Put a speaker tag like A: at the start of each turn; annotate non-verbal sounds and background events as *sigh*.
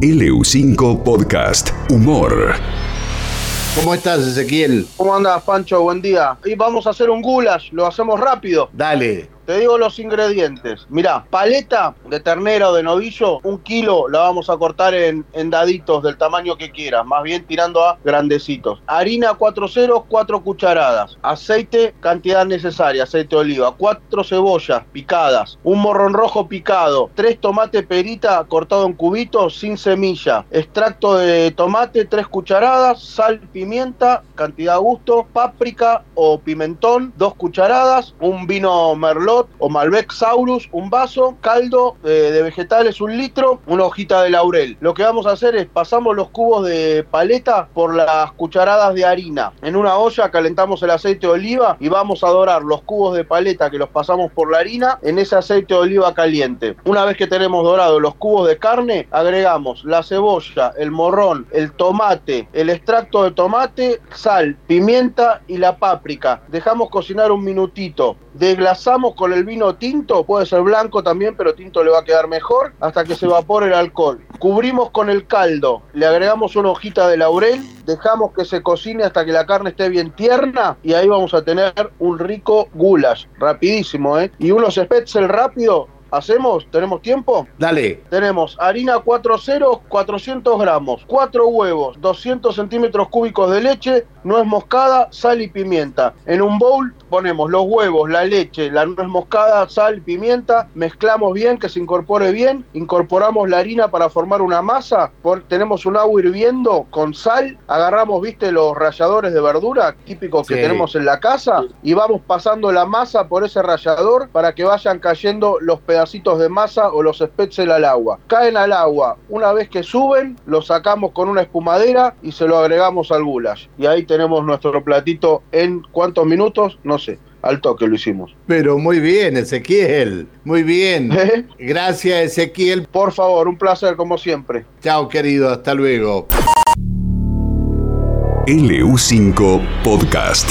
A: LU5 Podcast Humor.
B: ¿Cómo estás, Ezequiel?
C: ¿Cómo andas, Pancho? Buen día. Y vamos a hacer un goulash, lo hacemos rápido.
B: Dale.
C: Te digo los ingredientes. Mirá, paleta de ternera o de novillo, un kilo la vamos a cortar en, en daditos del tamaño que quieras, más bien tirando a grandecitos. Harina 4 ceros, 4 cucharadas. Aceite, cantidad necesaria, aceite de oliva. 4 cebollas picadas. Un morrón rojo picado. 3 tomate perita cortado en cubitos sin semilla. Extracto de tomate, 3 cucharadas. Sal, pimienta, cantidad a gusto. Páprica o pimentón, 2 cucharadas. Un vino merlot o Malbec Saurus, un vaso, caldo eh, de vegetales, un litro, una hojita de laurel. Lo que vamos a hacer es pasamos los cubos de paleta por las cucharadas de harina. En una olla calentamos el aceite de oliva y vamos a dorar los cubos de paleta que los pasamos por la harina en ese aceite de oliva caliente. Una vez que tenemos dorados los cubos de carne, agregamos la cebolla, el morrón, el tomate, el extracto de tomate, sal, pimienta y la páprica. Dejamos cocinar un minutito. Desglasamos con el vino tinto, puede ser blanco también, pero tinto le va a quedar mejor, hasta que se evapore el alcohol. Cubrimos con el caldo, le agregamos una hojita de laurel, dejamos que se cocine hasta que la carne esté bien tierna y ahí vamos a tener un rico goulash, rapidísimo, ¿eh? Y unos spetzel rápido ¿Hacemos? ¿Tenemos tiempo?
B: Dale.
C: Tenemos harina 4 ceros, 400 gramos, 4 huevos, 200 centímetros cúbicos de leche, nuez moscada, sal y pimienta. En un bowl ponemos los huevos, la leche, la nuez moscada, sal, pimienta, mezclamos bien, que se incorpore bien, incorporamos la harina para formar una masa, tenemos un agua hirviendo con sal, agarramos, viste, los ralladores de verdura típicos que tenemos en la casa y vamos pasando la masa por ese rallador para que vayan cayendo los pedacitos de masa o los spetzel al agua. Caen al agua, una vez que suben, los sacamos con una espumadera y se lo agregamos al goulash. Y ahí tenemos nuestro platito en cuántos minutos, no sé, al toque lo hicimos.
B: Pero muy bien, Ezequiel. Muy bien. *laughs*
C: ¿Eh?
B: Gracias, Ezequiel.
C: Por favor, un placer como siempre.
B: Chao, querido. Hasta luego.
A: LU5 Podcast.